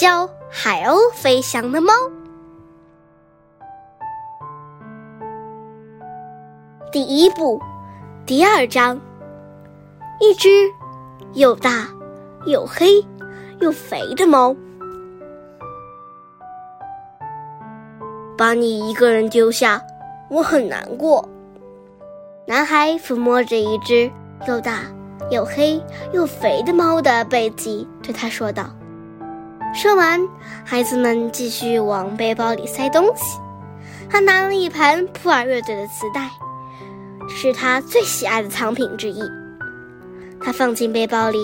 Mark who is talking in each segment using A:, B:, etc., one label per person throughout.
A: 教海鸥飞翔的猫。第一部，第二章，一只又大又黑又肥的猫。把你一个人丢下，我很难过。男孩抚摸着一只又大又黑又肥的猫的背脊，对他说道。说完，孩子们继续往背包里塞东西。他拿了一盘普尔乐队的磁带。是他最喜爱的藏品之一。他放进背包里，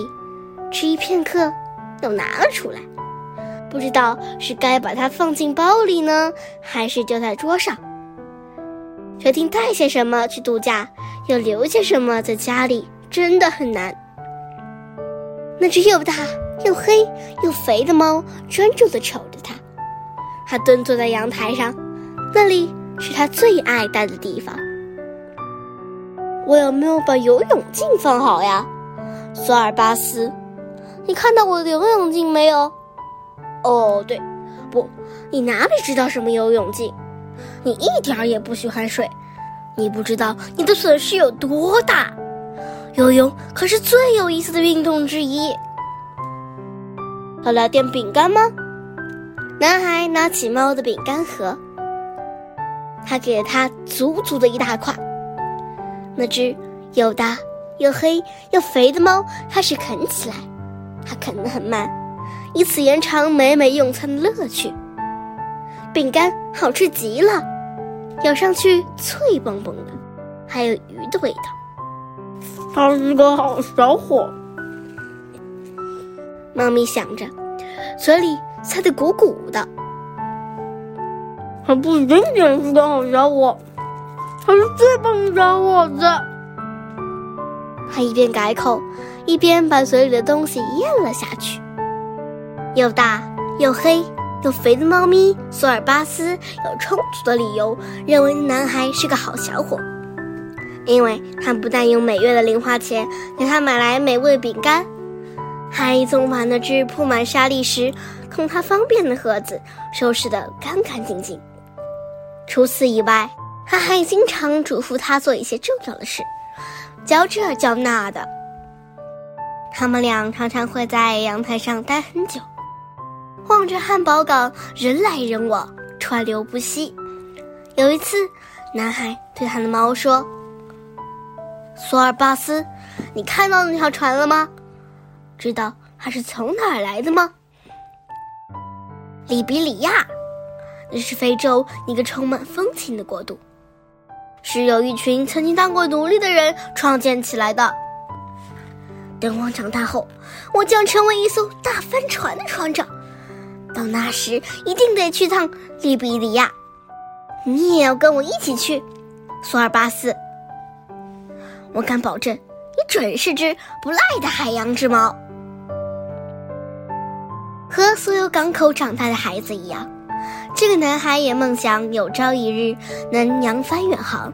A: 迟疑片刻，又拿了出来。不知道是该把它放进包里呢，还是丢在桌上。决定带些什么去度假，又留些什么在家里，真的很难。那只又大又黑又肥的猫专注地瞅着他。他蹲坐在阳台上，那里是他最爱待的地方。我有没有把游泳镜放好呀，索尔巴斯？你看到我的游泳镜没有？哦，对，不，你哪里知道什么游泳镜？你一点儿也不喜欢水，你不知道你的损失有多大。游泳可是最有意思的运动之一。要来点饼干吗？男孩拿起猫的饼干盒，他给了他足足的一大块。那只又大又黑又肥的猫开始啃起来，它啃得很慢，以此延长美美用餐的乐趣。饼干好吃极了，咬上去脆蹦蹦的，还有鱼的味道。
B: 他是个好小伙，
A: 猫咪想着，嘴里塞得鼓鼓的。
B: 它不仅仅是个好小伙。他是最棒的小伙子。
A: 他一边改口，一边把嘴里的东西咽了下去。又大又黑又肥的猫咪索尔巴斯有充足的理由认为男孩是个好小伙，因为他不但用每月的零花钱给他买来美味饼干，还总把那只铺满沙砾时供他方便的盒子收拾得干干净净。除此以外，他还经常嘱咐他做一些重要的事，教这教那的。他们俩常常会在阳台上待很久，望着汉堡港人来人往，川流不息。有一次，男孩对他的猫说：“索尔巴斯，你看到那条船了吗？知道它是从哪儿来的吗？利比里亚，那是非洲一个充满风情的国度。”是有一群曾经当过奴隶的人创建起来的。等我长大后，我将成为一艘大帆船的船长。到那时，一定得去趟利比里亚。你也要跟我一起去，索尔巴斯。我敢保证，你准是只不赖的海洋之猫。和所有港口长大的孩子一样。这个男孩也梦想有朝一日能扬帆远航。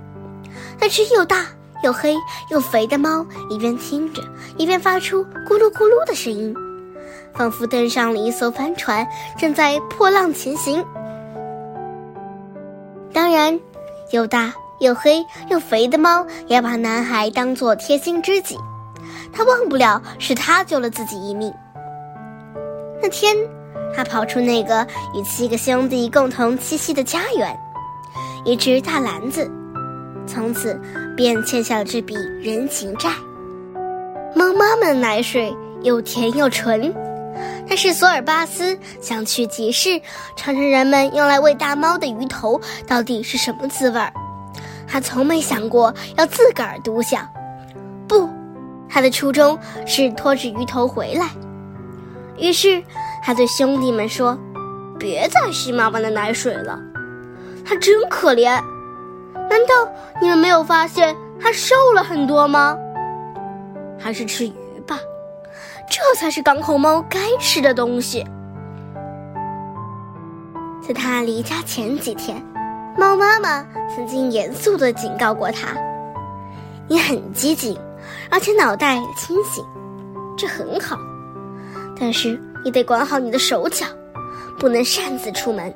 A: 那只又大又黑又肥的猫一边听着，一边发出咕噜咕噜的声音，仿佛登上了一艘帆船，正在破浪前行。当然，又大又黑又肥的猫也把男孩当作贴心知己，他忘不了是他救了自己一命。那天。他跑出那个与七个兄弟共同栖息的家园，一只大篮子，从此便欠下了这笔人情债。猫妈妈的奶水又甜又纯，但是索尔巴斯想去集市尝尝人们用来喂大猫的鱼头到底是什么滋味儿。他从没想过要自个儿独享，不，他的初衷是拖着鱼头回来。于是。他对兄弟们说：“别再吸妈妈的奶水了，他真可怜。难道你们没有发现他瘦了很多吗？还是吃鱼吧，这才是港口猫该吃的东西。”在他离家前几天，猫妈妈曾经严肃地警告过他：“你很机警，而且脑袋清醒，这很好，但是……”你得管好你的手脚，不能擅自出门。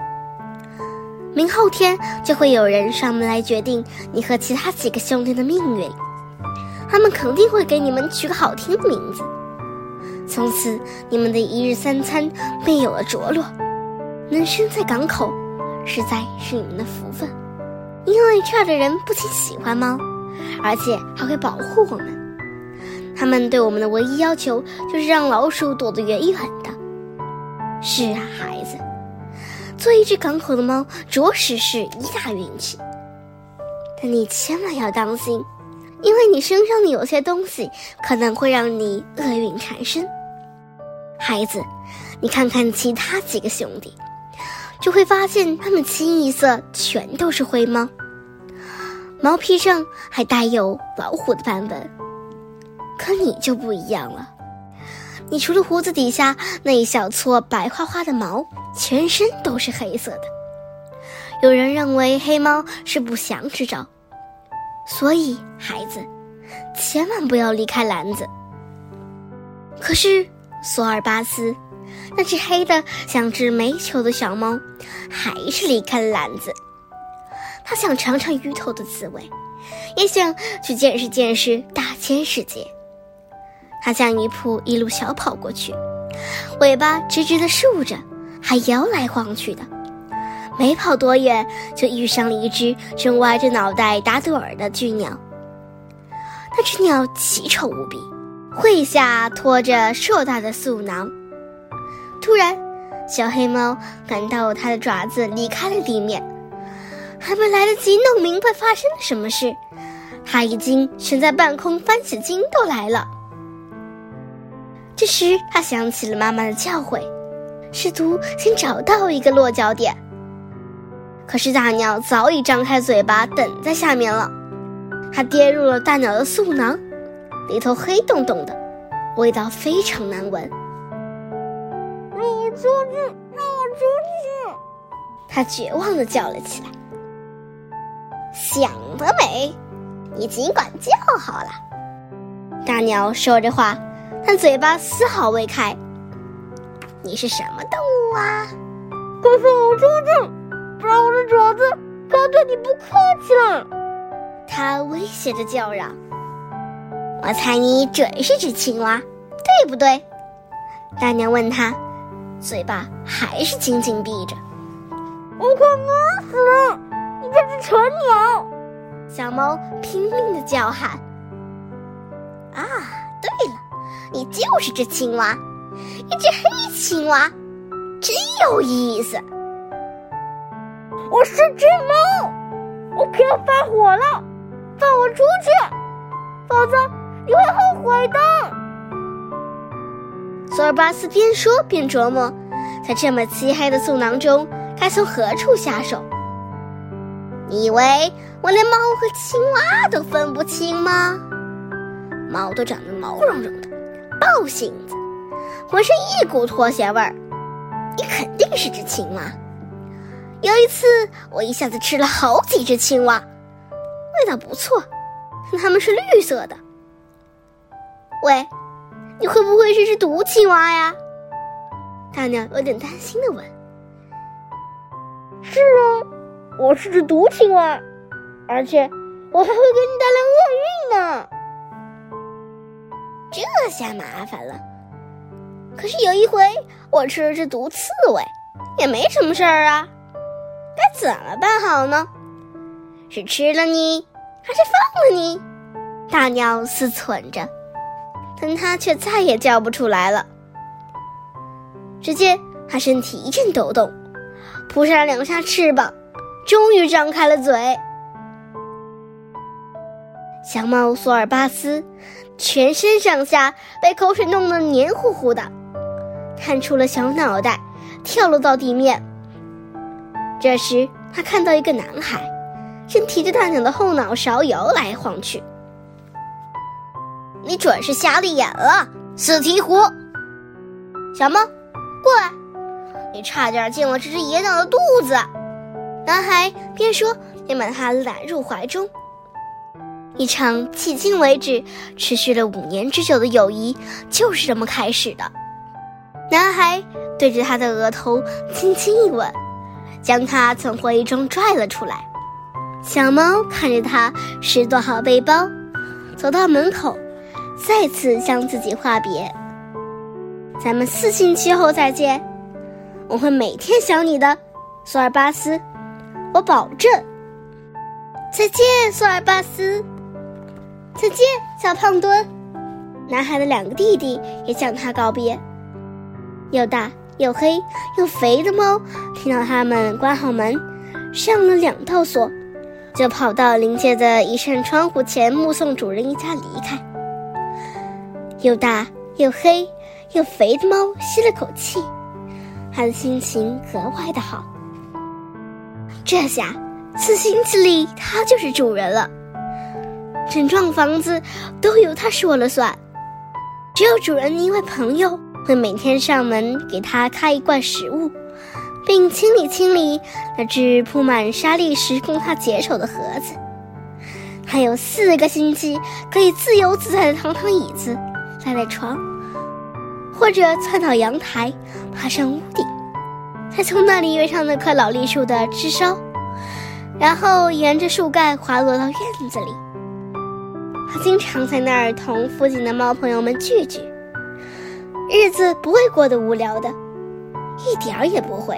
A: 明后天就会有人上门来决定你和其他几个兄弟的命运，他们肯定会给你们取个好听的名字。从此，你们的一日三餐便有了着落。能生在港口，实在是你们的福分，因为这儿的人不仅喜欢猫，而且还会保护我们。他们对我们的唯一要求就是让老鼠躲得远远的。是啊，孩子，做一只港口的猫着实是一大运气。但你千万要当心，因为你身上的有些东西可能会让你厄运缠身。孩子，你看看其他几个兄弟，就会发现他们清一色全都是灰猫，毛皮上还带有老虎的斑纹。可你就不一样了，你除了胡子底下那一小撮白花花的毛，全身都是黑色的。有人认为黑猫是不祥之兆，所以孩子，千万不要离开篮子。可是索尔巴斯，那只黑的像只煤球的小猫，还是离开了篮子。他想尝尝鱼头的滋味，也想去见识见识大千世界。他向鱼铺一路小跑过去，尾巴直直的竖着，还摇来晃去的。没跑多远，就遇上了一只正歪着脑袋打盹儿的巨鸟。那只鸟奇丑无比，喙下拖着硕大的嗉囊。突然，小黑猫感到它的爪子离开了地面，还没来得及弄明白发生了什么事，它已经悬在半空，翻起筋斗来了。这时，他想起了妈妈的教诲，试图先找到一个落脚点。可是大鸟早已张开嘴巴等在下面了，它跌入了大鸟的嗉囊，里头黑洞洞的，味道非常难闻。
B: 让我出去！让我出去！
A: 它绝望地叫了起来。想得美！你尽管叫好了。大鸟说着话。但嘴巴丝毫未开。你是什么动物啊？
B: 快放我出去，不然我的爪子就要对你不客气了！
A: 他威胁着叫嚷。我猜你准是只青蛙，对不对？大娘问他，嘴巴还是紧紧闭着。
B: 我快饿死了！你这只蠢鸟！
A: 小猫拼命的叫喊。啊，对了。你就是只青蛙，一只黑青蛙，真有意思。
B: 我是只猫，我可要发火了，放我出去，否则你会后悔的。
A: 索尔巴斯边说边琢磨，在这么漆黑的嗉囊中，该从何处下手？你以为我连猫和青蛙都分不清吗？猫都长得毛茸茸的。暴性子，浑身一股拖鞋味儿，你肯定是只青蛙。有一次，我一下子吃了好几只青蛙，味道不错，它们是绿色的。喂，你会不会是只毒青蛙呀？大鸟有点担心的问。
B: 是啊，我是只毒青蛙，而且我还会给你带来厄运呢。
A: 这下麻烦了。可是有一回我吃了只毒刺猬，也没什么事儿啊。该怎么办好呢？是吃了你，还是放了你？大鸟思忖着，但它却再也叫不出来了。只见它身体一阵抖动，扑扇两下翅膀，终于张开了嘴。小猫索尔巴斯。全身上下被口水弄得黏糊糊的，探出了小脑袋，跳落到地面。这时，他看到一个男孩，正提着大鸟的后脑勺摇来晃去。你准是瞎了眼了，死鹈鹕！小猫，过来！你差点进了这只野鸟的肚子。男孩边说边把它揽入怀中。一场迄今为止持续了五年之久的友谊，就是这么开始的。男孩对着他的额头轻轻一吻，将他从回忆中拽了出来。小猫看着他拾掇好背包，走到门口，再次向自己话别：“咱们四星期后再见，我会每天想你的，索尔巴斯，我保证。”再见，索尔巴斯。再见，小胖墩。男孩的两个弟弟也向他告别。又大又黑又肥的猫听到他们关好门，上了两道锁，就跑到临街的一扇窗户前目送主人一家离开。又大又黑又肥的猫吸了口气，他的心情格外的好。这下四星期里他就是主人了，整幢房子都由他说了算。只有主人的一位朋友。会每天上门给他开一罐食物，并清理清理那只铺满沙砾时供他解手的盒子。还有四个星期可以自由自在的躺躺椅子、赖赖床，或者窜到阳台、爬上屋顶，再从那里跃上那棵老栗树的枝梢，然后沿着树干滑落到院子里。他经常在那儿同附近的猫朋友们聚聚。日子不会过得无聊的，一点儿也不会。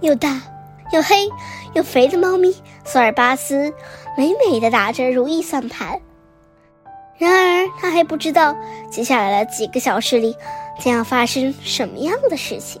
A: 又大又黑又肥的猫咪索尔巴斯，美美的打着如意算盘。然而，他还不知道接下来的几个小时里将要发生什么样的事情。